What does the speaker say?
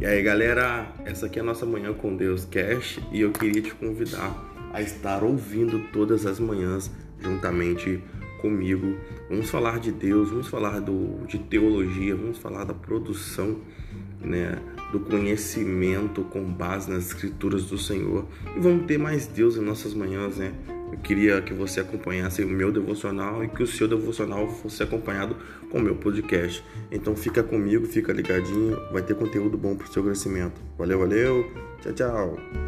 E aí, galera, essa aqui é a nossa manhã com Deus Cash e eu queria te convidar a estar ouvindo todas as manhãs juntamente comigo. Vamos falar de Deus, vamos falar do, de teologia, vamos falar da produção, né, do conhecimento com base nas escrituras do Senhor. E vamos ter mais Deus em nossas manhãs, né? Eu queria que você acompanhasse o meu devocional e que o seu devocional fosse acompanhado com o meu podcast. Então fica comigo, fica ligadinho, vai ter conteúdo bom para o seu crescimento. Valeu, valeu, tchau, tchau.